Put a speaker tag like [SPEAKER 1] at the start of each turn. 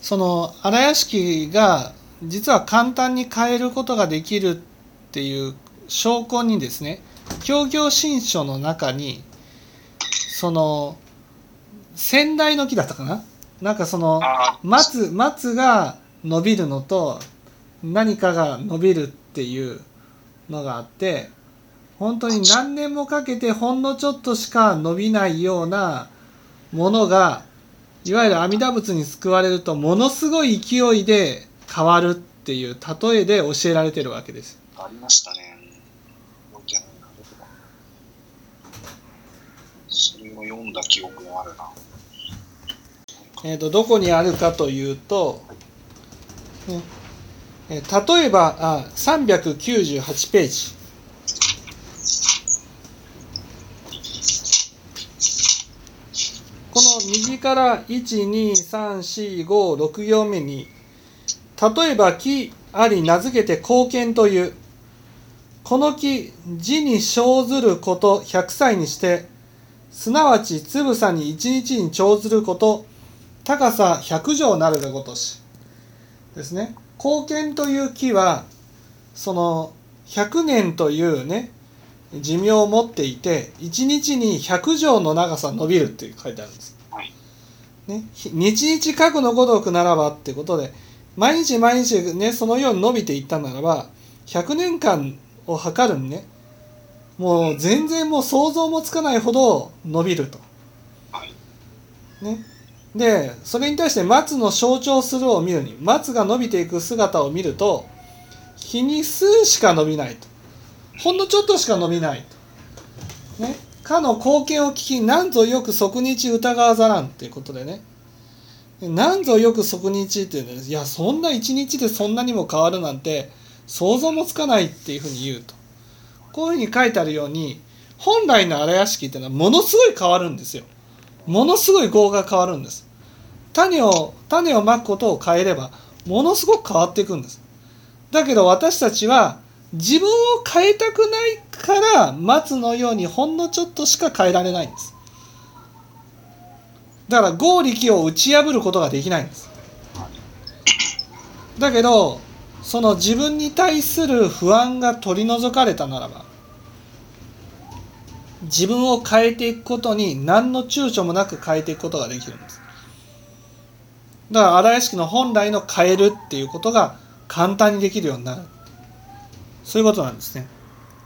[SPEAKER 1] その荒屋敷が実は簡単に変えることができるっていう証拠にですね協業新書の中にその仙台の木だったかな？なんかその
[SPEAKER 2] あ
[SPEAKER 1] 松松が伸びるのと何かが伸びるっていうのがあって本当に何年もかけてほんのちょっとしか伸びないようなものがいわゆる阿弥陀仏に救われるとものすごい勢いで変わるっていう例えで教えられてるわけです。
[SPEAKER 2] ありましたね。それを読んだ記憶があるな。
[SPEAKER 1] えー、とどこにあるかというと、ねえー例えばあ398ページこの右から12345行目に例えば木あり名付けて貢献というこの木字に生ずること100歳にしてすなわちつぶさに一日に長ずること高さ100畳なるがごとしですね貢献という木はその100年というね寿命を持っていて1日に100畳の長さ伸びるって書いてあるんです。ね、ひ日々核のごとくならばってことで毎日毎日ねそのように伸びていったならば100年間を測るにねもう全然もう想像もつかないほど伸びると。ね、でそれに対して松の象徴するを見るに松が伸びていく姿を見ると日に数しか伸びないとほんのちょっとしか伸びないと。ね、かの貢献を聞きなんぞよく即日疑わざらんっていうことでね。なんぞよく即日っていうのいやそんな一日でそんなにも変わるなんて想像もつかないっていうふうに言うと。こういうふうに書いてあるように本来の荒屋敷っていうのはものすごい変わるんですよ。ものすごい業が変わるんです。種を種をまくことを変えればものすごく変わっていくんです。だけど私たちは自分を変えたくないから松のようにほんのちょっとしか変えられないんです。だから合力を打ち破ることができないんです。だけどその自分に対する不安が取り除かれたならば自分を変えていくことに何の躊躇もなく変えていくことができるんです。だから荒屋敷の本来の変えるっていうことが簡単にできるようになる。そういうことなんですね